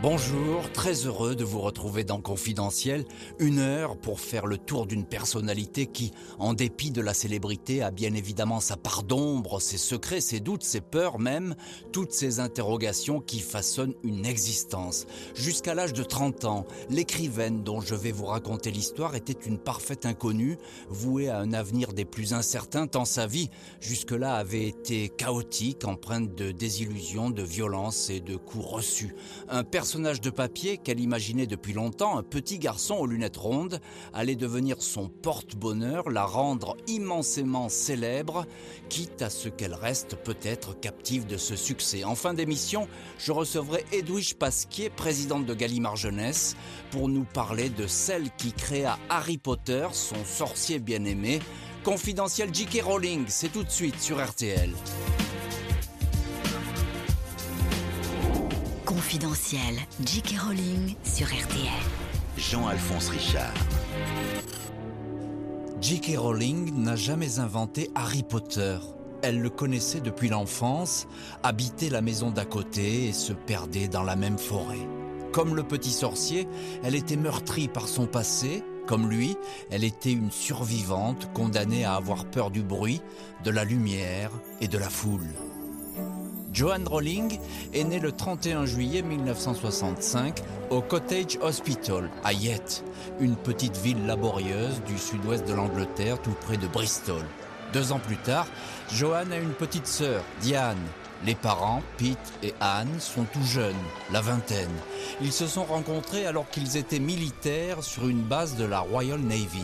Bonjour, très heureux de vous retrouver dans Confidentiel, une heure pour faire le tour d'une personnalité qui, en dépit de la célébrité, a bien évidemment sa part d'ombre, ses secrets, ses doutes, ses peurs même, toutes ces interrogations qui façonnent une existence. Jusqu'à l'âge de 30 ans, l'écrivaine dont je vais vous raconter l'histoire était une parfaite inconnue, vouée à un avenir des plus incertains tant sa vie, jusque-là, avait été chaotique, empreinte de désillusions, de violences et de coups reçus. Un personnage de papier qu'elle imaginait depuis longtemps, un petit garçon aux lunettes rondes, allait devenir son porte-bonheur, la rendre immensément célèbre, quitte à ce qu'elle reste peut-être captive de ce succès. En fin d'émission, je recevrai Edwige Pasquier, présidente de Gallimard Jeunesse, pour nous parler de celle qui créa Harry Potter, son sorcier bien-aimé. Confidentiel J.K. Rowling, c'est tout de suite sur RTL. Confidentiel, J.K. Rowling sur RTL. Jean-Alphonse Richard. J.K. Rowling n'a jamais inventé Harry Potter. Elle le connaissait depuis l'enfance, habitait la maison d'à côté et se perdait dans la même forêt. Comme le petit sorcier, elle était meurtrie par son passé. Comme lui, elle était une survivante condamnée à avoir peur du bruit, de la lumière et de la foule. Joanne Rowling est née le 31 juillet 1965 au Cottage Hospital à Yette, une petite ville laborieuse du sud-ouest de l'Angleterre tout près de Bristol. Deux ans plus tard, Joanne a une petite sœur, Diane. Les parents, Pete et Anne, sont tout jeunes, la vingtaine. Ils se sont rencontrés alors qu'ils étaient militaires sur une base de la Royal Navy.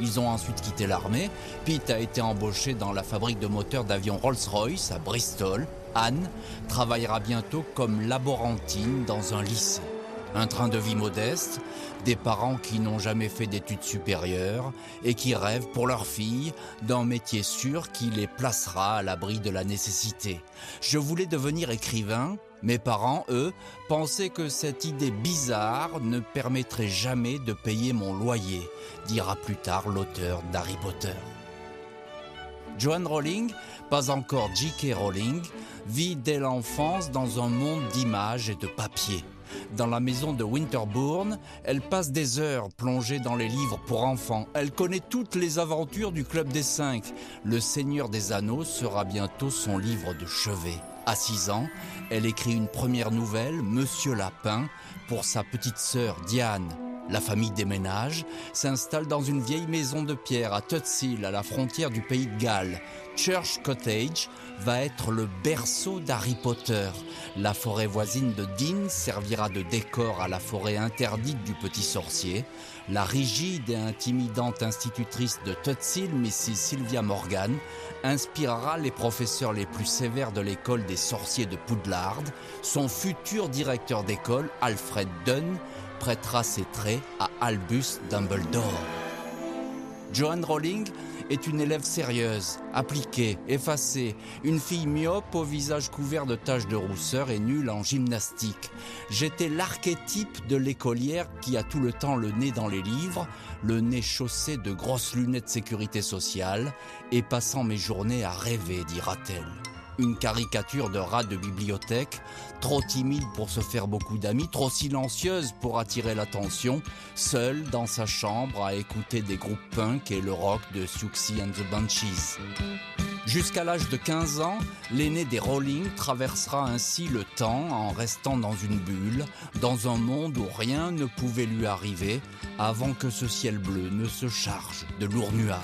Ils ont ensuite quitté l'armée. Pete a été embauché dans la fabrique de moteurs d'avion Rolls-Royce à Bristol. Anne travaillera bientôt comme laborantine dans un lycée. Un train de vie modeste, des parents qui n'ont jamais fait d'études supérieures et qui rêvent pour leur fille d'un métier sûr qui les placera à l'abri de la nécessité. Je voulais devenir écrivain, mes parents, eux, pensaient que cette idée bizarre ne permettrait jamais de payer mon loyer, dira plus tard l'auteur d'Harry Potter. Joanne Rowling, pas encore J.K. Rowling, vit dès l'enfance dans un monde d'images et de papier. Dans la maison de Winterbourne, elle passe des heures plongée dans les livres pour enfants. Elle connaît toutes les aventures du Club des Cinq. Le Seigneur des Anneaux sera bientôt son livre de chevet. À 6 ans, elle écrit une première nouvelle, Monsieur Lapin, pour sa petite sœur Diane. La famille déménage, s'installe dans une vieille maison de pierre à Tutsil, à la frontière du pays de Galles. Church Cottage va être le berceau d'Harry Potter. La forêt voisine de Dean servira de décor à la forêt interdite du petit sorcier. La rigide et intimidante institutrice de Tutsil, Mrs. Sylvia Morgan, inspirera les professeurs les plus sévères de l'école des sorciers de Poudlard. Son futur directeur d'école, Alfred Dunn, prêtera ses traits à Albus Dumbledore. Joanne Rowling est une élève sérieuse, appliquée, effacée, une fille myope au visage couvert de taches de rousseur et nulle en gymnastique. J'étais l'archétype de l'écolière qui a tout le temps le nez dans les livres, le nez chaussé de grosses lunettes sécurité sociale et passant mes journées à rêver, dira-t-elle une caricature de rat de bibliothèque, trop timide pour se faire beaucoup d'amis, trop silencieuse pour attirer l'attention, seule dans sa chambre à écouter des groupes punk et le rock de Siouxsie and the Banshees. Jusqu'à l'âge de 15 ans, l'aîné des Rowling traversera ainsi le temps en restant dans une bulle, dans un monde où rien ne pouvait lui arriver avant que ce ciel bleu ne se charge de lourds nuages.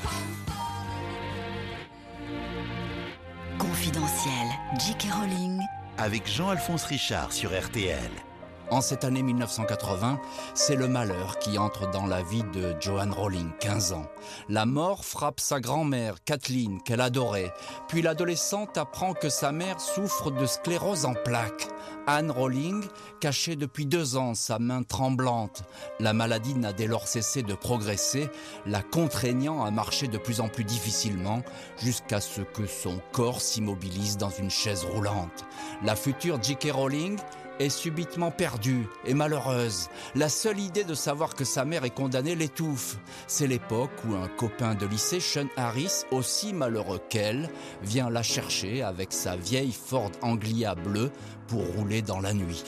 Confidentiel, J.K. Rowling Avec Jean-Alphonse Richard sur RTL. En cette année 1980, c'est le malheur qui entre dans la vie de Joanne Rowling, 15 ans. La mort frappe sa grand-mère, Kathleen, qu'elle adorait. Puis l'adolescente apprend que sa mère souffre de sclérose en plaques. Anne Rowling cachait depuis deux ans sa main tremblante. La maladie n'a dès lors cessé de progresser, la contraignant à marcher de plus en plus difficilement jusqu'à ce que son corps s'immobilise dans une chaise roulante. La future J.K. Rowling est subitement perdue et malheureuse. La seule idée de savoir que sa mère est condamnée l'étouffe. C'est l'époque où un copain de lycée, Sean Harris, aussi malheureux qu'elle, vient la chercher avec sa vieille Ford Anglia bleue pour rouler dans la nuit.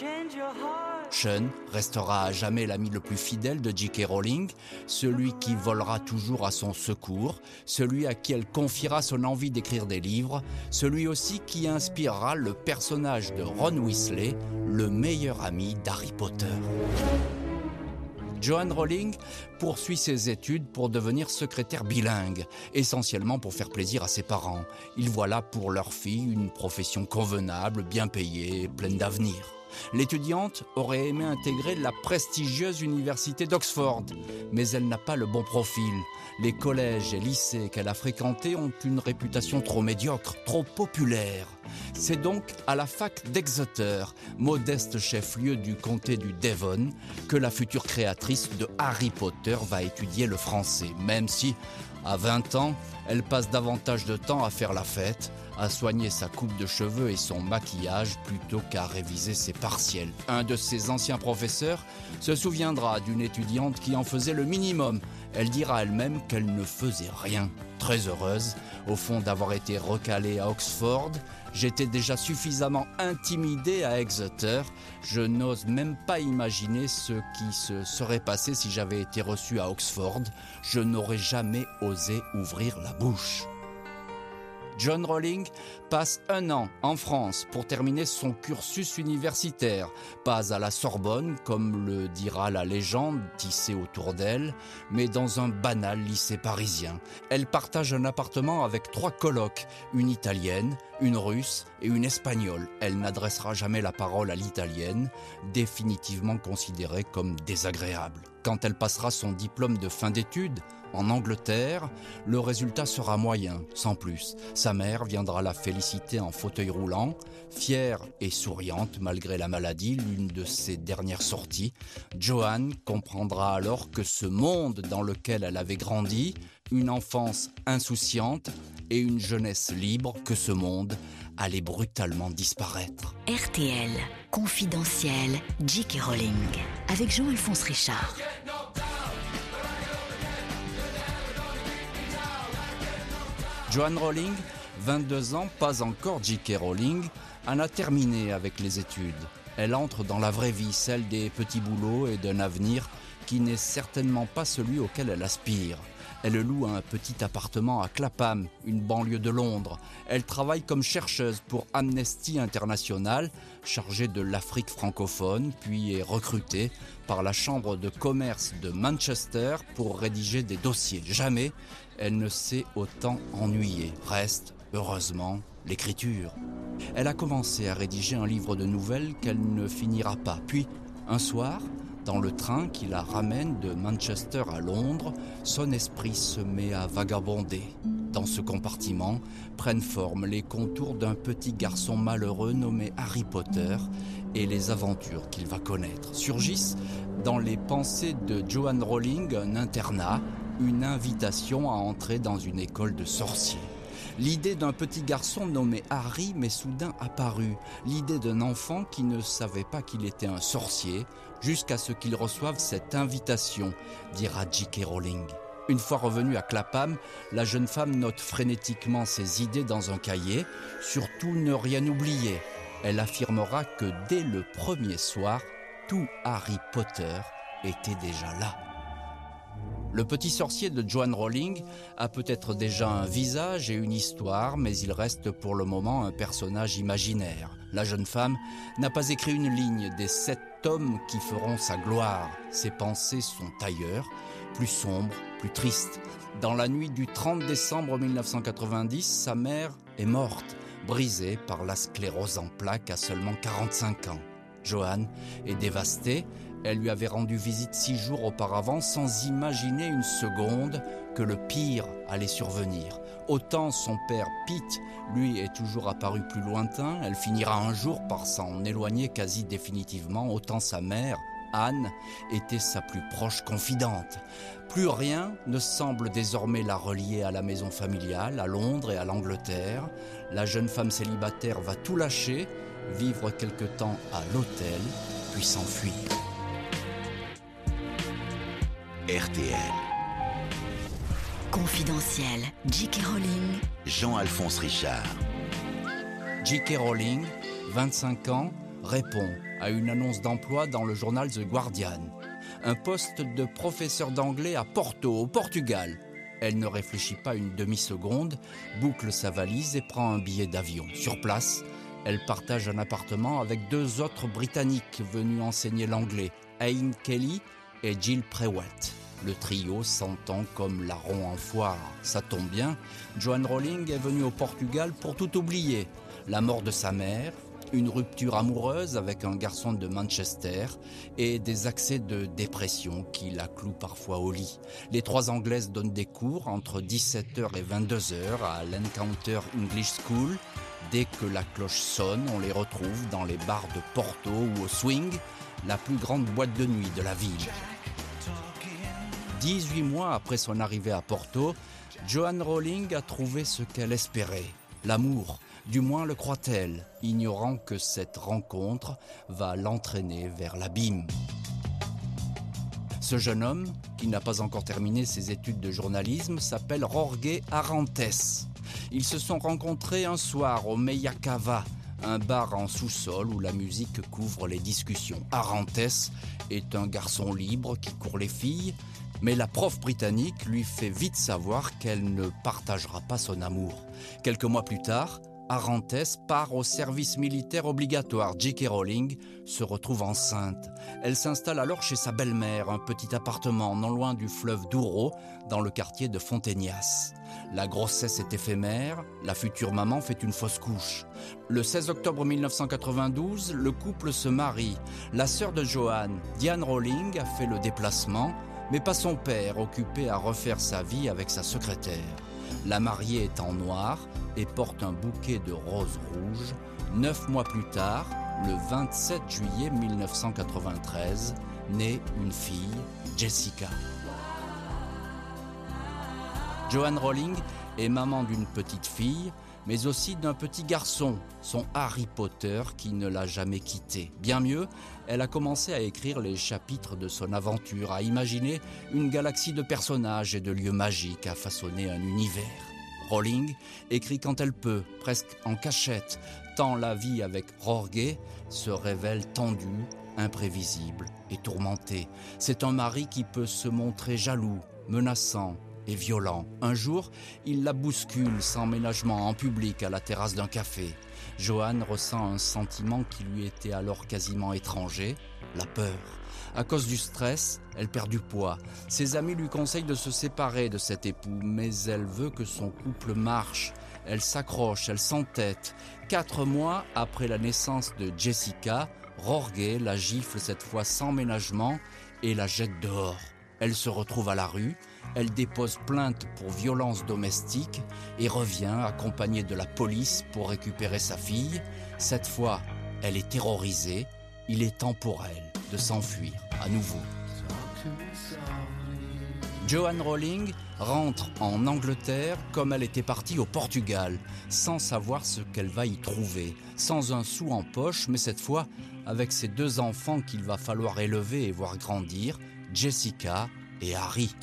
Sean restera à jamais l'ami le plus fidèle de J.K. Rowling, celui qui volera toujours à son secours, celui à qui elle confiera son envie d'écrire des livres, celui aussi qui inspirera le personnage de Ron Weasley, le meilleur ami d'Harry Potter. Joanne Rowling poursuit ses études pour devenir secrétaire bilingue, essentiellement pour faire plaisir à ses parents. Ils voient là pour leur fille une profession convenable, bien payée, pleine d'avenir. L'étudiante aurait aimé intégrer la prestigieuse université d'Oxford, mais elle n'a pas le bon profil. Les collèges et lycées qu'elle a fréquentés ont une réputation trop médiocre, trop populaire. C'est donc à la fac d'Exeter, modeste chef-lieu du comté du Devon, que la future créatrice de Harry Potter va étudier le français, même si, à 20 ans, elle passe davantage de temps à faire la fête, à soigner sa coupe de cheveux et son maquillage plutôt qu'à réviser ses partiels. Un de ses anciens professeurs se souviendra d'une étudiante qui en faisait le minimum. Elle dira elle-même qu'elle ne faisait rien. Très heureuse, au fond d'avoir été recalée à Oxford, j'étais déjà suffisamment intimidée à Exeter. Je n'ose même pas imaginer ce qui se serait passé si j'avais été reçue à Oxford. Je n'aurais jamais osé ouvrir la bouche. John Rowling passe un an en France pour terminer son cursus universitaire, pas à la Sorbonne comme le dira la légende tissée autour d'elle, mais dans un banal lycée parisien. Elle partage un appartement avec trois colocs, une italienne, une russe et une espagnole. Elle n'adressera jamais la parole à l'italienne, définitivement considérée comme désagréable. Quand elle passera son diplôme de fin d'études, en Angleterre, le résultat sera moyen, sans plus. Sa mère viendra la féliciter en fauteuil roulant, fière et souriante malgré la maladie, l'une de ses dernières sorties. Joanne comprendra alors que ce monde dans lequel elle avait grandi, une enfance insouciante et une jeunesse libre, que ce monde allait brutalement disparaître. RTL, confidentiel, J.K. Rowling, avec Jean-Alphonse Richard. Joanne Rowling, 22 ans, pas encore J.K. Rowling, en a terminé avec les études. Elle entre dans la vraie vie, celle des petits boulots et d'un avenir qui n'est certainement pas celui auquel elle aspire. Elle loue un petit appartement à Clapham, une banlieue de Londres. Elle travaille comme chercheuse pour Amnesty International, chargée de l'Afrique francophone, puis est recrutée par la Chambre de commerce de Manchester pour rédiger des dossiers. Jamais elle ne s'est autant ennuyée. Reste, heureusement, l'écriture. Elle a commencé à rédiger un livre de nouvelles qu'elle ne finira pas. Puis, un soir, dans le train qui la ramène de Manchester à Londres, son esprit se met à vagabonder. Dans ce compartiment prennent forme les contours d'un petit garçon malheureux nommé Harry Potter et les aventures qu'il va connaître. Surgissent dans les pensées de Joanne Rowling un internat, une invitation à entrer dans une école de sorciers. L'idée d'un petit garçon nommé Harry m'est soudain apparue, l'idée d'un enfant qui ne savait pas qu'il était un sorcier, jusqu'à ce qu'il reçoive cette invitation, dira J.K. Rowling. Une fois revenue à Clapham, la jeune femme note frénétiquement ses idées dans un cahier, surtout ne rien oublier. Elle affirmera que dès le premier soir, tout Harry Potter était déjà là. Le petit sorcier de Joanne Rowling a peut-être déjà un visage et une histoire, mais il reste pour le moment un personnage imaginaire. La jeune femme n'a pas écrit une ligne des sept tomes qui feront sa gloire. Ses pensées sont ailleurs, plus sombres, plus tristes. Dans la nuit du 30 décembre 1990, sa mère est morte, brisée par la sclérose en plaques à seulement 45 ans. Joanne est dévastée, elle lui avait rendu visite six jours auparavant sans imaginer une seconde que le pire allait survenir. Autant son père Pete, lui, est toujours apparu plus lointain, elle finira un jour par s'en éloigner quasi définitivement, autant sa mère, Anne, était sa plus proche confidente. Plus rien ne semble désormais la relier à la maison familiale, à Londres et à l'Angleterre. La jeune femme célibataire va tout lâcher vivre quelque temps à l'hôtel, puis s'enfuir. RTL. Confidentiel. J.K. Rowling. Jean-Alphonse Richard. J.K. Rowling, 25 ans, répond à une annonce d'emploi dans le journal The Guardian. Un poste de professeur d'anglais à Porto, au Portugal. Elle ne réfléchit pas une demi-seconde, boucle sa valise et prend un billet d'avion. Sur place, elle partage un appartement avec deux autres Britanniques venus enseigner l'anglais, Ayn Kelly et Jill Prewatt. Le trio s'entend comme larron en foire. Ça tombe bien, Joanne Rowling est venue au Portugal pour tout oublier. La mort de sa mère, une rupture amoureuse avec un garçon de Manchester et des accès de dépression qui la clouent parfois au lit. Les trois Anglaises donnent des cours entre 17h et 22h à l'Encounter English School. Dès que la cloche sonne, on les retrouve dans les bars de Porto ou au Swing, la plus grande boîte de nuit de la ville. 18 mois après son arrivée à Porto, Joanne Rowling a trouvé ce qu'elle espérait, l'amour, du moins le croit-elle, ignorant que cette rencontre va l'entraîner vers l'abîme. Ce jeune homme, qui n'a pas encore terminé ses études de journalisme, s'appelle Jorge Arantes. Ils se sont rencontrés un soir au Meyacava, un bar en sous-sol où la musique couvre les discussions. Arantes est un garçon libre qui court les filles, mais la prof britannique lui fait vite savoir qu'elle ne partagera pas son amour. Quelques mois plus tard, Arantes part au service militaire obligatoire. J.K. Rowling se retrouve enceinte. Elle s'installe alors chez sa belle-mère, un petit appartement non loin du fleuve Douro, dans le quartier de Fontaignas. La grossesse est éphémère, la future maman fait une fausse couche. Le 16 octobre 1992, le couple se marie. La sœur de Joanne, Diane Rowling, a fait le déplacement, mais pas son père, occupé à refaire sa vie avec sa secrétaire. La mariée est en noir et porte un bouquet de roses rouges. Neuf mois plus tard, le 27 juillet 1993, naît une fille, Jessica. Joanne Rowling est maman d'une petite fille, mais aussi d'un petit garçon, son Harry Potter qui ne l'a jamais quitté. Bien mieux, elle a commencé à écrire les chapitres de son aventure, à imaginer une galaxie de personnages et de lieux magiques, à façonner un univers. Rowling écrit quand elle peut, presque en cachette, tant la vie avec Jorge se révèle tendue, imprévisible et tourmentée. C'est un mari qui peut se montrer jaloux, menaçant, et violent. Un jour, il la bouscule sans ménagement en public à la terrasse d'un café. Joanne ressent un sentiment qui lui était alors quasiment étranger, la peur. À cause du stress, elle perd du poids. Ses amis lui conseillent de se séparer de cet époux, mais elle veut que son couple marche. Elle s'accroche, elle s'entête. Quatre mois après la naissance de Jessica, Jorge la gifle cette fois sans ménagement et la jette dehors. Elle se retrouve à la rue, elle dépose plainte pour violence domestique et revient accompagnée de la police pour récupérer sa fille. Cette fois, elle est terrorisée. Il est temps pour elle de s'enfuir à nouveau. Joanne Rowling rentre en Angleterre comme elle était partie au Portugal, sans savoir ce qu'elle va y trouver, sans un sou en poche, mais cette fois avec ses deux enfants qu'il va falloir élever et voir grandir, Jessica et Harry.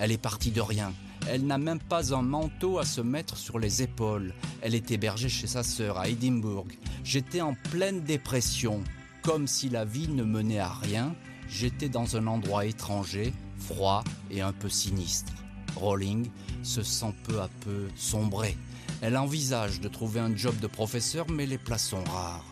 Elle est partie de rien. Elle n'a même pas un manteau à se mettre sur les épaules. Elle est hébergée chez sa sœur à Édimbourg. J'étais en pleine dépression. Comme si la vie ne menait à rien, j'étais dans un endroit étranger, froid et un peu sinistre. Rowling se sent peu à peu sombrer. Elle envisage de trouver un job de professeur, mais les places sont rares.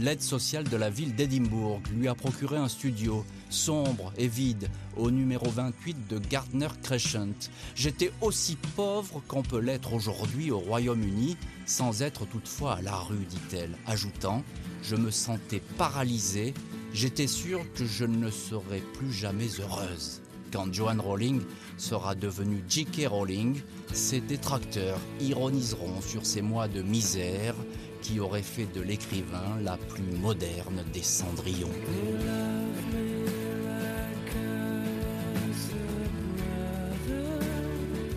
L'aide sociale de la ville d'Édimbourg lui a procuré un studio sombre et vide au numéro 28 de Gardner Crescent. J'étais aussi pauvre qu'on peut l'être aujourd'hui au Royaume-Uni, sans être toutefois à la rue, dit-elle, ajoutant Je me sentais paralysée, j'étais sûre que je ne serais plus jamais heureuse. Quand Joanne Rowling sera devenue J.K. Rowling, ses détracteurs ironiseront sur ces mois de misère qui auraient fait de l'écrivain la plus moderne des cendrillons.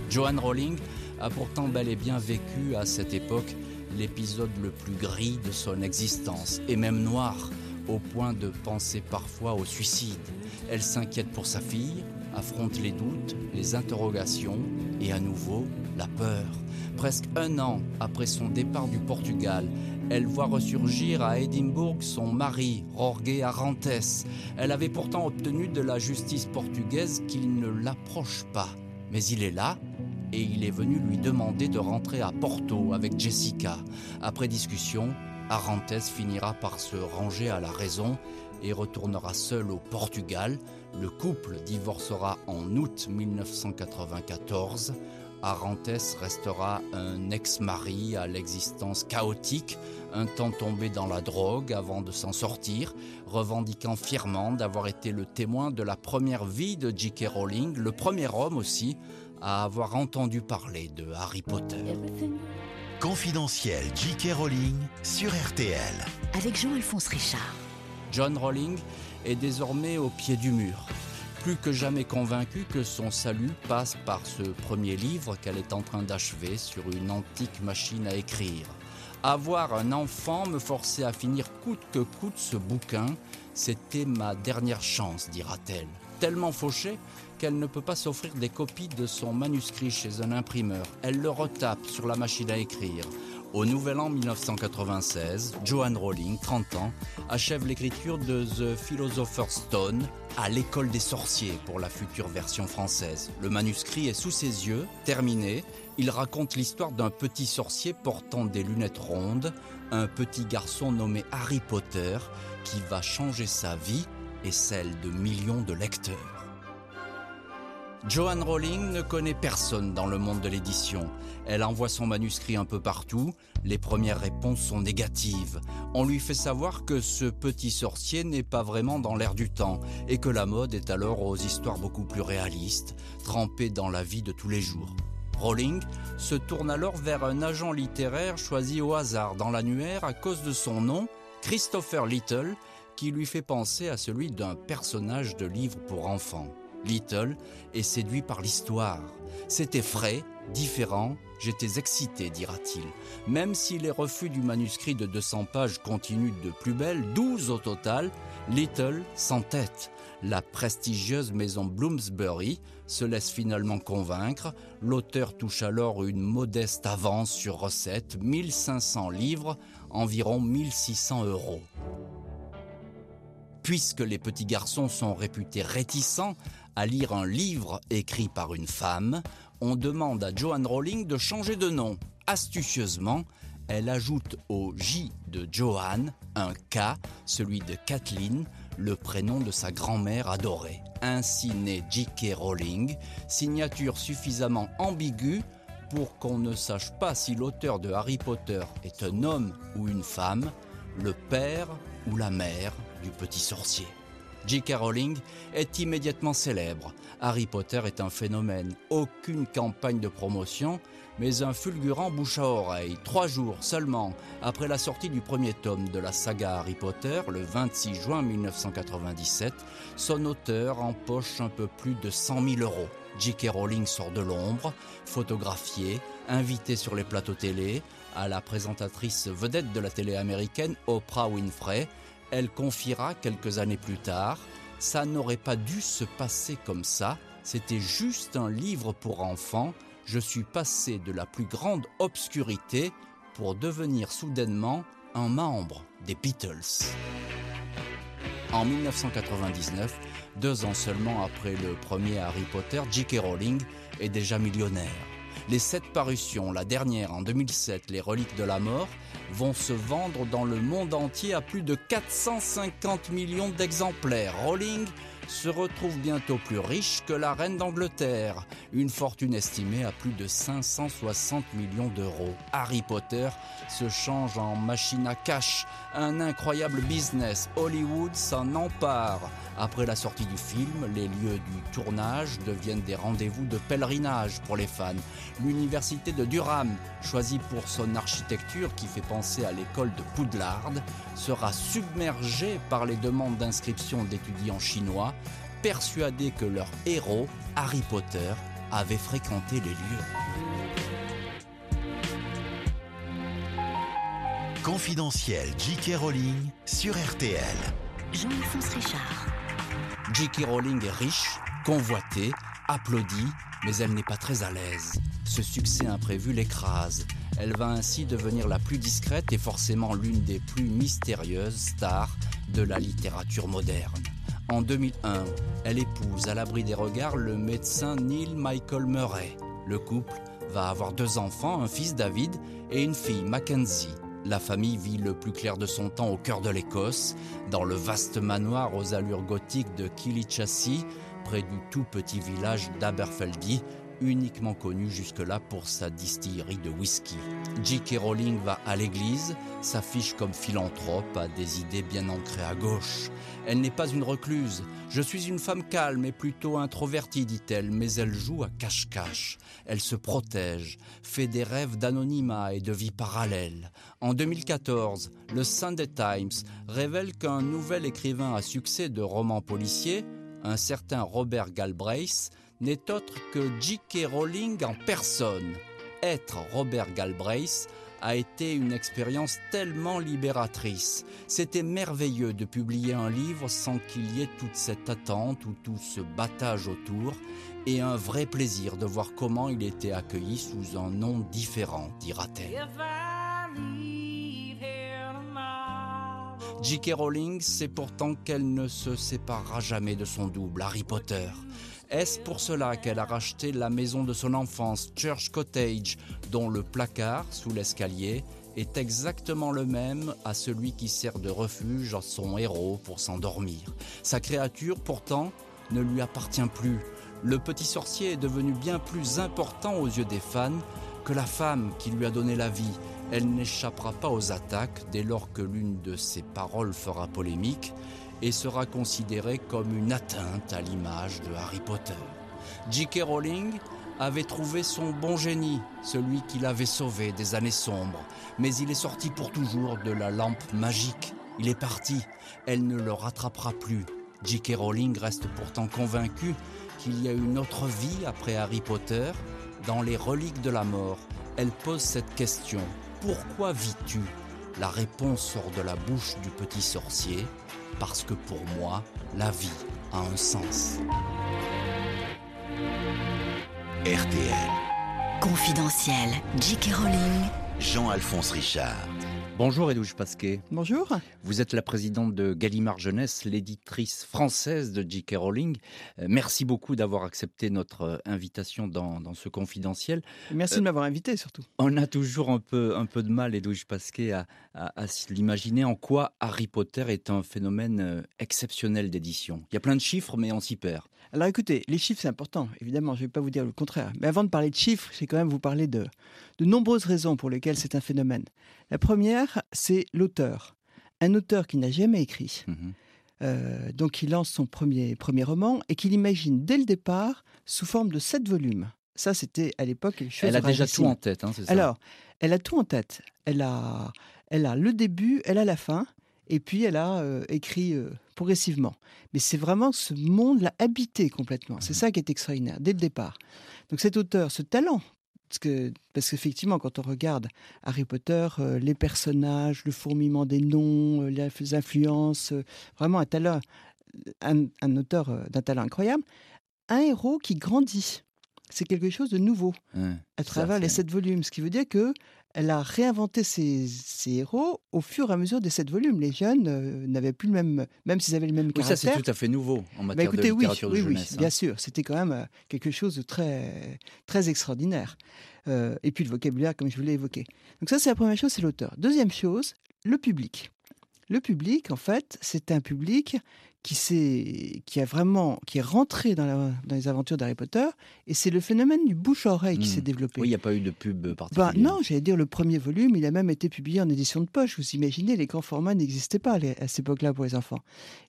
Joanne Rowling a pourtant bel et bien vécu à cette époque l'épisode le plus gris de son existence, et même noir, au point de penser parfois au suicide. Elle s'inquiète pour sa fille, affronte les doutes, les interrogations et à nouveau la peur. Presque un an après son départ du Portugal, elle voit ressurgir à Édimbourg son mari, Jorge Arantes. Elle avait pourtant obtenu de la justice portugaise qu'il ne l'approche pas. Mais il est là et il est venu lui demander de rentrer à Porto avec Jessica. Après discussion, Arantes finira par se ranger à la raison et retournera seul au Portugal. Le couple divorcera en août 1994. Arantes restera un ex-mari à l'existence chaotique, un temps tombé dans la drogue avant de s'en sortir, revendiquant fièrement d'avoir été le témoin de la première vie de J.K. Rowling, le premier homme aussi à avoir entendu parler de Harry Potter. Confidentiel J.K. Rowling sur RTL. Avec Jean-Alphonse Richard. John Rowling est désormais au pied du mur, plus que jamais convaincu que son salut passe par ce premier livre qu'elle est en train d'achever sur une antique machine à écrire. Avoir un enfant me forçait à finir coûte que coûte ce bouquin, c'était ma dernière chance, dira-t-elle. Tellement fauchée qu'elle ne peut pas s'offrir des copies de son manuscrit chez un imprimeur. Elle le retape sur la machine à écrire. Au Nouvel An 1996, Joanne Rowling, 30 ans, achève l'écriture de The Philosopher's Stone à l'école des sorciers pour la future version française. Le manuscrit est sous ses yeux, terminé. Il raconte l'histoire d'un petit sorcier portant des lunettes rondes, un petit garçon nommé Harry Potter qui va changer sa vie et celle de millions de lecteurs. Joanne Rowling ne connaît personne dans le monde de l'édition. Elle envoie son manuscrit un peu partout. Les premières réponses sont négatives. On lui fait savoir que ce petit sorcier n'est pas vraiment dans l'air du temps et que la mode est alors aux histoires beaucoup plus réalistes, trempées dans la vie de tous les jours. Rowling se tourne alors vers un agent littéraire choisi au hasard dans l'annuaire à cause de son nom, Christopher Little, qui lui fait penser à celui d'un personnage de livre pour enfants. Little est séduit par l'histoire. C'était frais, différent, j'étais excité, dira-t-il. Même si les refus du manuscrit de 200 pages continuent de plus belle, 12 au total, Little s'entête. La prestigieuse maison Bloomsbury se laisse finalement convaincre. L'auteur touche alors une modeste avance sur recette, 1500 livres, environ 1600 euros. Puisque les petits garçons sont réputés réticents à lire un livre écrit par une femme, on demande à Joanne Rowling de changer de nom. Astucieusement, elle ajoute au J de Joanne un K, celui de Kathleen, le prénom de sa grand-mère adorée. Ainsi naît J.K. Rowling, signature suffisamment ambiguë pour qu'on ne sache pas si l'auteur de Harry Potter est un homme ou une femme, le père ou la mère du petit sorcier. J.K. Rowling est immédiatement célèbre. Harry Potter est un phénomène. Aucune campagne de promotion, mais un fulgurant bouche à oreille. Trois jours seulement après la sortie du premier tome de la saga Harry Potter, le 26 juin 1997, son auteur empoche un peu plus de 100 000 euros. J.K. Rowling sort de l'ombre, photographié, invité sur les plateaux télé, à la présentatrice vedette de la télé américaine Oprah Winfrey, elle confiera quelques années plus tard, ça n'aurait pas dû se passer comme ça, c'était juste un livre pour enfants, je suis passé de la plus grande obscurité pour devenir soudainement un membre des Beatles. En 1999, deux ans seulement après le premier Harry Potter, J.K. Rowling est déjà millionnaire. Les sept parutions, la dernière en 2007, Les Reliques de la Mort, vont se vendre dans le monde entier à plus de 450 millions d'exemplaires. Rowling se retrouve bientôt plus riche que la reine d'Angleterre, une fortune estimée à plus de 560 millions d'euros. Harry Potter se change en machine à cash, un incroyable business. Hollywood s'en empare. Après la sortie du film, les lieux du tournage deviennent des rendez-vous de pèlerinage pour les fans. L'université de Durham, choisie pour son architecture qui fait penser à l'école de Poudlard, sera submergée par les demandes d'inscription d'étudiants chinois persuadés que leur héros, Harry Potter, avait fréquenté les lieux. Confidentiel J.K. Rowling sur RTL. Jean-Alphonse Richard. J.K. Rowling est riche, convoitée, applaudie, mais elle n'est pas très à l'aise. Ce succès imprévu l'écrase. Elle va ainsi devenir la plus discrète et forcément l'une des plus mystérieuses stars de la littérature moderne. En 2001, elle épouse à l'abri des regards le médecin Neil Michael Murray. Le couple va avoir deux enfants, un fils David et une fille Mackenzie. La famille vit le plus clair de son temps au cœur de l'Écosse, dans le vaste manoir aux allures gothiques de Killichassie, près du tout petit village d'Aberfeldy, uniquement connu jusque-là pour sa distillerie de whisky. J.K. Rowling va à l'église, s'affiche comme philanthrope, a des idées bien ancrées à gauche. Elle n'est pas une recluse. Je suis une femme calme et plutôt introvertie, dit-elle, mais elle joue à cache-cache. Elle se protège, fait des rêves d'anonymat et de vie parallèle. En 2014, le Sunday Times révèle qu'un nouvel écrivain à succès de romans policiers, un certain Robert Galbraith, n'est autre que J.K. Rowling en personne. Être Robert Galbraith a été une expérience tellement libératrice. C'était merveilleux de publier un livre sans qu'il y ait toute cette attente ou tout ce battage autour, et un vrai plaisir de voir comment il était accueilli sous un nom différent, dira-t-elle. J.K. Rowling sait pourtant qu'elle ne se séparera jamais de son double, Harry Potter. Est-ce pour cela qu'elle a racheté la maison de son enfance, Church Cottage, dont le placard sous l'escalier est exactement le même à celui qui sert de refuge à son héros pour s'endormir Sa créature, pourtant, ne lui appartient plus. Le petit sorcier est devenu bien plus important aux yeux des fans que la femme qui lui a donné la vie. Elle n'échappera pas aux attaques dès lors que l'une de ses paroles fera polémique et sera considérée comme une atteinte à l'image de Harry Potter. J.K. Rowling avait trouvé son bon génie, celui qui l'avait sauvé des années sombres, mais il est sorti pour toujours de la lampe magique. Il est parti, elle ne le rattrapera plus. J.K. Rowling reste pourtant convaincue qu'il y a une autre vie après Harry Potter. Dans les reliques de la mort, elle pose cette question. Pourquoi vis-tu La réponse sort de la bouche du petit sorcier parce que pour moi, la vie a un sens. RTL. Confidentiel. J.K. Rowling. Jean-Alphonse Richard. Bonjour Edouge Pasquet. Bonjour. Vous êtes la présidente de Gallimard Jeunesse, l'éditrice française de J.K. Rowling. Euh, merci beaucoup d'avoir accepté notre euh, invitation dans, dans ce confidentiel. Merci Euh, de m'avoir invité surtout. On a toujours un peu, un peu de mal, Edouge Pasquet, à, à, à l'imaginer en quoi Harry Potter est un phénomène exceptionnel d'édition. Il y a plein de chiffres, mais on s'y perd. Alors écoutez, les chiffres c'est important, évidemment, je ne vais pas vous dire le contraire. Mais avant de parler de chiffres, je vais quand même vous parler de, de nombreuses raisons pour lesquelles c'est un phénomène. La première, c'est l'auteur. Un auteur qui n'a jamais écrit, Mhm. euh, donc qui lance son premier, premier roman et qu'il imagine dès le départ sous forme de sept volumes. Ça, c'était à l'époque Elle a déjà tout en tête, hein, c'est ça Alors, elle a tout en tête. Elle a, elle a le début, elle a la fin, et puis elle a euh, écrit euh, progressivement. Mais c'est vraiment ce monde l'a habité complètement. C'est ça qui est extraordinaire dès le départ. Donc cet auteur, ce talent. Parce que parce qu'effectivement, quand on regarde Harry Potter, euh, les personnages, le fourmillement des noms, euh, les influences, euh, vraiment un talent, un, un auteur d'un talent incroyable, un héros qui grandit. C'est quelque chose de nouveau Ouais, à travers les sept volumes, ce qui veut dire que elle a réinventé ses, ses héros au fur et à mesure des sept volumes. Les jeunes euh, n'avaient plus le même, même s'ils avaient le même Oui, ça c'est caractère. tout à fait nouveau en Bah, matière écoutez, de oui, littérature oui, de oui, jeunesse. hein. bien sûr, c'était quand même euh, quelque chose de très, très extraordinaire. Euh, et puis le vocabulaire, comme je vous l'ai évoqué. Donc ça, c'est la première chose, c'est l'auteur. Deuxième chose, le public. Le public, en fait, c'est un public qui, s'est- qui a vraiment, qui est rentré dans, la- dans les aventures d'Harry Potter, et c'est le phénomène du bouche-oreille qui Hmm. s'est développé. Oui, il n'y a pas eu de pub Ben, particulière. non, j'allais dire le premier volume, il a même été publié en édition de poche. Vous imaginez, les grands formats n'existaient pas les- à cette époque-là pour les enfants.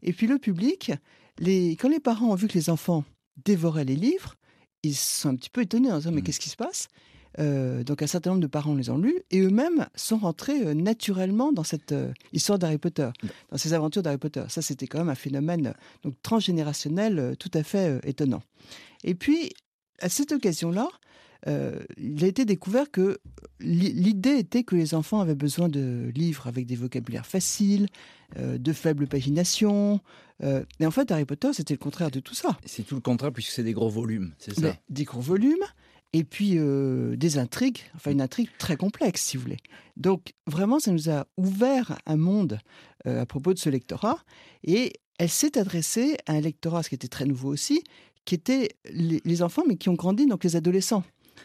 Et puis le public, les, quand les parents ont vu que les enfants dévoraient les livres, ils sont un petit peu étonnés en disant mais Mm. qu'est-ce qui se passe? Euh, Donc un certain nombre de parents les ont lus et eux-mêmes sont rentrés euh, naturellement dans cette euh, histoire d'Harry Potter, dans ces aventures d'Harry Potter. Ça, c'était quand même un phénomène donc transgénérationnel tout à fait étonnant. Et puis à cette occasion-là, il a été découvert que l'idée était que les enfants avaient besoin de livres avec des vocabulaires faciles, de faible pagination. Et en fait, Harry Potter, c'était le contraire de tout ça. C'est tout le contraire puisque c'est des gros volumes, c'est ça? Des gros volumes et puis des intrigues, enfin une intrigue très complexe, si vous voulez. Donc vraiment, ça nous a ouvert un monde à propos de ce lectorat, et elle s'est adressée à un lectorat, ce qui était très nouveau aussi, qui étaient les, enfants, mais qui ont grandi, donc les adolescents.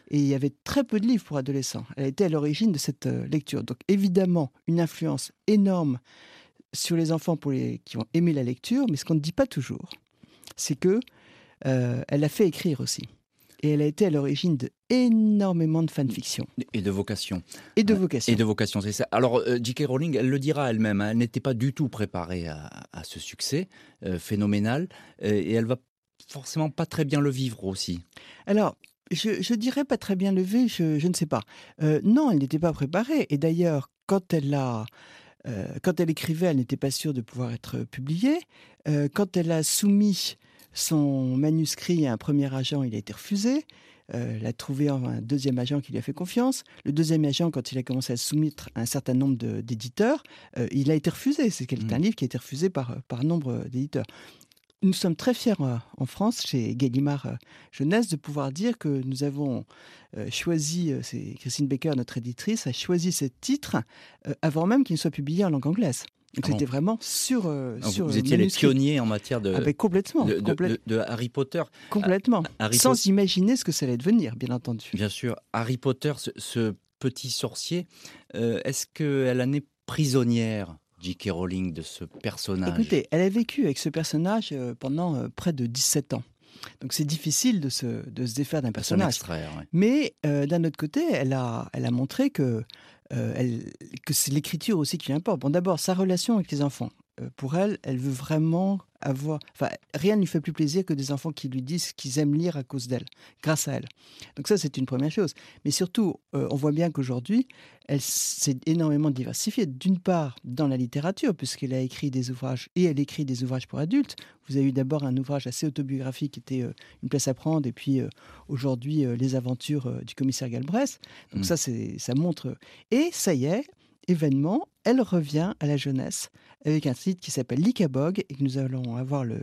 Et il y avait très peu de livres pour adolescents. Elle était à l'origine de cette euh, lecture. Donc évidemment, une influence énorme sur les enfants pour les, qui ont aimé la lecture, mais ce qu'on ne dit pas toujours, c'est que euh, elle a fait écrire aussi. Et elle a été à l'origine de énormément de fanfiction. Et de vocation. Et de vocation. Et de vocation, c'est ça. Alors, euh, J.K. Rowling, elle le dira elle-même, hein, elle n'était pas du tout préparée à, ce succès phénoménal. et elle va forcément pas très bien le vivre aussi. Alors, je, dirais pas très bien le vivre, je, ne sais pas. Euh, non, elle n'était pas préparée. Et d'ailleurs, quand elle a... Euh, quand elle écrivait, elle n'était pas sûre de pouvoir être publiée. Euh, quand elle a soumis son manuscrit à un premier agent, il a été refusé. elle a trouvé un deuxième agent qui lui a fait confiance. Le deuxième agent, quand il a commencé à soumettre un certain nombre d'éditeurs, il a été refusé. C'est mmh. un livre qui a été refusé par, par nombre d'éditeurs nous sommes très fiers euh, en France, chez Gallimard euh, Jeunesse, de pouvoir dire que nous avons euh, choisi, c'est Christine Baker, notre éditrice, a choisi ce titre avant même qu'il ne soit publié en langue anglaise. Donc ah c'était vraiment sur, sur Vous étiez les pionniers en matière de, ah, complètement, de, Harry Potter. Complètement. Sans imaginer ce que ça allait devenir, bien entendu. Bien sûr. Harry Potter, ce, petit sorcier, est-ce qu'elle en est prisonnière J.K. Rowling de ce personnage? Écoutez, elle a vécu avec ce personnage euh, pendant euh, près de 17 ans. Donc c'est difficile de se, de se défaire d'un personnage. Mais euh, d'un autre côté, elle a, elle a montré que, elle, que c'est l'écriture aussi qui importe. Bon, d'abord, sa relation avec les enfants. Pour elle, elle veut vraiment avoir. Enfin, rien ne lui fait plus plaisir que des enfants qui lui disent qu'ils aiment lire à cause d'elle, grâce à elle. Donc, ça, c'est une première chose. Mais surtout, euh, on voit bien qu'aujourd'hui, elle s'est énormément diversifiée. D'une part, dans la littérature, puisqu'elle a écrit des ouvrages et elle écrit des ouvrages pour adultes. Vous avez eu d'abord un ouvrage assez autobiographique qui était euh, Une place à prendre, et puis euh, aujourd'hui, Les aventures du commissaire Galbraith. Donc, mmh. ça, ça montre. Et ça y est, événement, elle revient à la jeunesse avec un titre qui s'appelle L'Icabog et que nous allons avoir le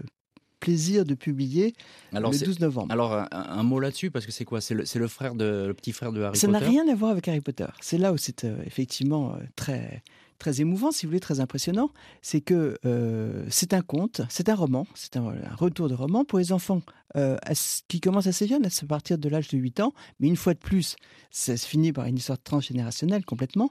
plaisir de publier le 12 novembre. Alors, un, mot là-dessus, parce que c'est quoi? C'est le, frère de, le petit frère de Harry Ça Potter? Ça n'a rien à voir avec Harry Potter. C'est là où c'est euh, effectivement euh, très, très émouvant, si vous voulez, très impressionnant. C'est que euh, c'est un conte, c'est un roman, c'est un, retour de roman pour les enfants qui commencent assez jeunes, à partir de l'âge de 8 ans. Mais une fois de plus, ça se finit par une histoire transgénérationnelle complètement.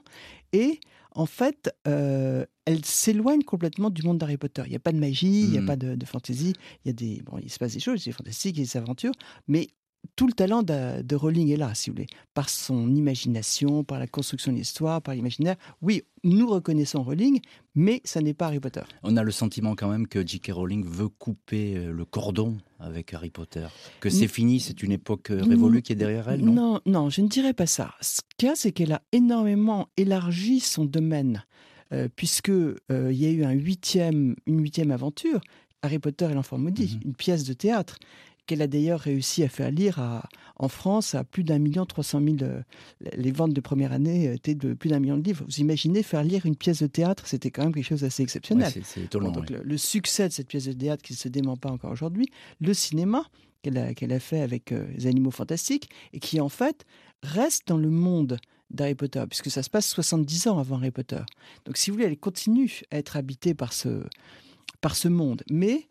Et en fait, euh, elle s'éloigne complètement du monde d'Harry Potter. Il n'y a pas de magie, il n'y a hmm. pas de, de fantaisie, il y a des, bon, il se passe des choses, des fantastiques, des aventures, mais tout le talent de, de, Rowling est là, si vous voulez, par son imagination, par la construction de l'histoire, par l'imaginaire. Oui, nous reconnaissons Rowling, mais ça n'est pas Harry Potter. On a le sentiment quand même que J.K. Rowling veut couper euh, le cordon avec Harry Potter, que c'est fini, c'est une époque euh, révolue qui est derrière elle, non? Non, non, je ne dirais pas ça. Ce qu'il y a, c'est qu'elle a énormément élargi son domaine, euh, puisque il y a eu un huitième, une huitième aventure, Harry Potter et l'enfant maudit, mhm. une pièce de théâtre qu'elle a d'ailleurs réussi à faire lire en France à plus d'un million trois cent mille. Euh, les ventes de première année étaient de plus d'un million de livres. Vous imaginez faire lire une pièce de théâtre, c'était quand même quelque chose d'assez exceptionnel. c'est étonnant. le, succès de cette pièce de théâtre qui ne se dément pas encore aujourd'hui, le cinéma qu'elle a, qu'elle a fait avec euh, les animaux fantastiques et qui en fait reste dans le monde d'Harry Potter, puisque ça se passe 70 ans avant Harry Potter. Donc si vous voulez, elle continue à être habitée par ce, par ce monde. Mais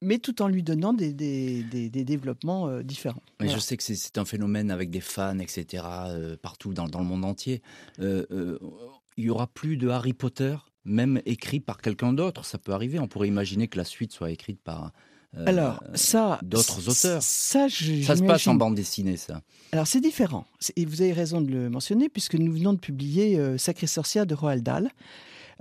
mais tout en lui donnant des, des, développements euh, différents. Mais Je sais que c'est un phénomène avec des fans, etc., euh, partout dans, le monde entier. Euh, il y aura plus de Harry Potter, même écrit par quelqu'un d'autre. Ça peut arriver. On pourrait imaginer que la suite soit écrite par. Alors, ça, d'autres auteurs. Ça, ça se passe en bande dessinée, ça. Alors, c'est différent. Et vous avez raison de le mentionner, puisque nous venons de publier Sacré sorcière de Roald Dahl.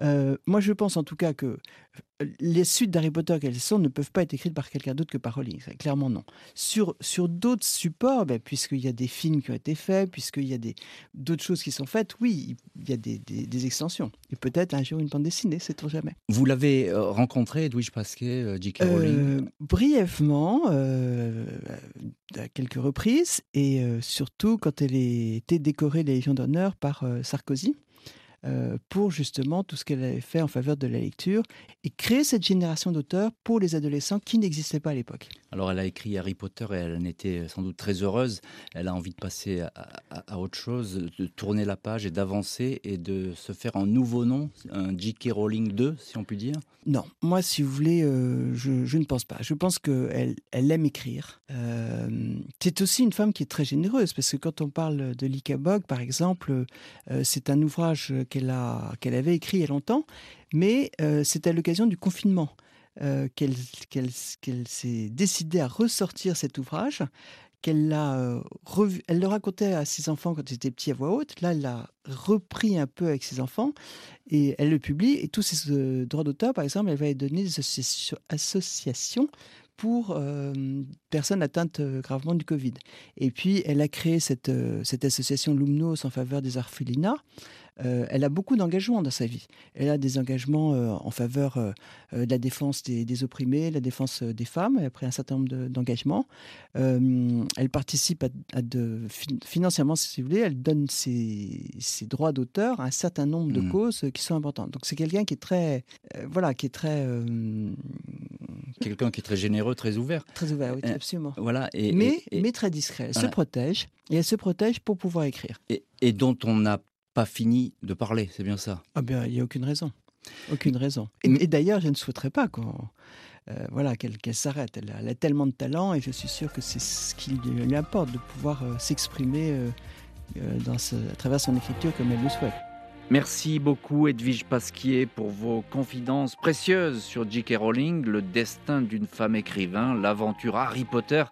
Euh, moi, je pense en tout cas que euh, les suites d'Harry Potter qu'elles sont ne peuvent pas être écrites par quelqu'un d'autre que par Rowling. Clairement, non. Sur, sur d'autres supports, ben, puisqu'il y a des films qui ont été faits, puisqu'il y a d'autres choses qui sont faites, oui, il y a des, des, extensions. Et peut-être un jour une bande dessinée, c'est on jamais. Vous l'avez euh, rencontré, Edwige Pasquet, J.K. Rowling? Brièvement, à quelques reprises, et surtout quand elle était décorée des Légions d'honneur par Sarkozy. Euh, pour justement tout ce qu'elle avait fait en faveur de la lecture et créer cette génération d'auteurs pour les adolescents qui n'existaient pas à l'époque. Alors elle a écrit Harry Potter et elle en était sans doute très heureuse. Elle a envie de passer à, autre chose, de tourner la page et d'avancer et de se faire un nouveau nom, un J.K. Rowling 2 si on peut dire. Non, moi si vous voulez, euh, je, ne pense pas. Je pense qu'elle elle aime écrire. Euh, c'est aussi une femme qui est très généreuse parce que quand on parle de Lika Bog par exemple, c'est un ouvrage qu'elle avait écrit il y a longtemps, mais euh, c'était à l'occasion du confinement. Euh, qu'elle s'est décidée à ressortir cet ouvrage, qu'elle l'a euh, revu, elle le racontait à ses enfants quand ils étaient petits à voix haute. Là, elle l'a repris un peu avec ses enfants et elle le publie. Et tous ces droits d'auteur, par exemple, elle va donner des associations pour personnes atteintes gravement du Covid. Et puis, elle a créé cette, cette association Lumnos en faveur des orphelinats, euh, elle a beaucoup d'engagements dans sa vie. Elle a des engagements euh, en faveur euh, de la défense des, opprimés, la défense des femmes. Elle a pris un certain nombre d'engagements. elle participe à, de, financièrement, si vous voulez, elle donne ses, droits d'auteur à un certain nombre de mmh. causes qui sont importantes. Donc c'est quelqu'un qui est très, voilà, qui est très quelqu'un qui est très généreux, très ouvert. Très ouvert, oui, absolument. Voilà. Et, mais, mais très discret. Elle se protège et elle se protège pour pouvoir écrire. Et, et dont on n'a pas fini de parler, c'est bien ça Ah bien, il n'y a aucune raison. Aucune raison. Et, d'ailleurs, je ne souhaiterais pas qu'on... Euh, voilà, qu'elle s'arrête. Elle, a tellement de talent et je suis sûr que c'est ce qui lui importe de pouvoir euh, s'exprimer euh, à travers son écriture comme elle le souhaite. Merci beaucoup Edwige Pasquier pour vos confidences précieuses sur J.K. Rowling, le destin d'une femme écrivain, l'aventure Harry Potter.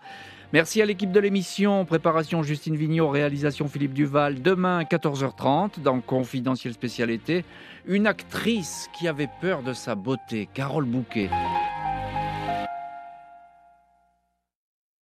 Merci à l'équipe de l'émission, préparation Justine Vignot, réalisation Philippe Duval. Demain 14h30 dans Confidentiel Spécialité, une actrice qui avait peur de sa beauté, Carole Bouquet.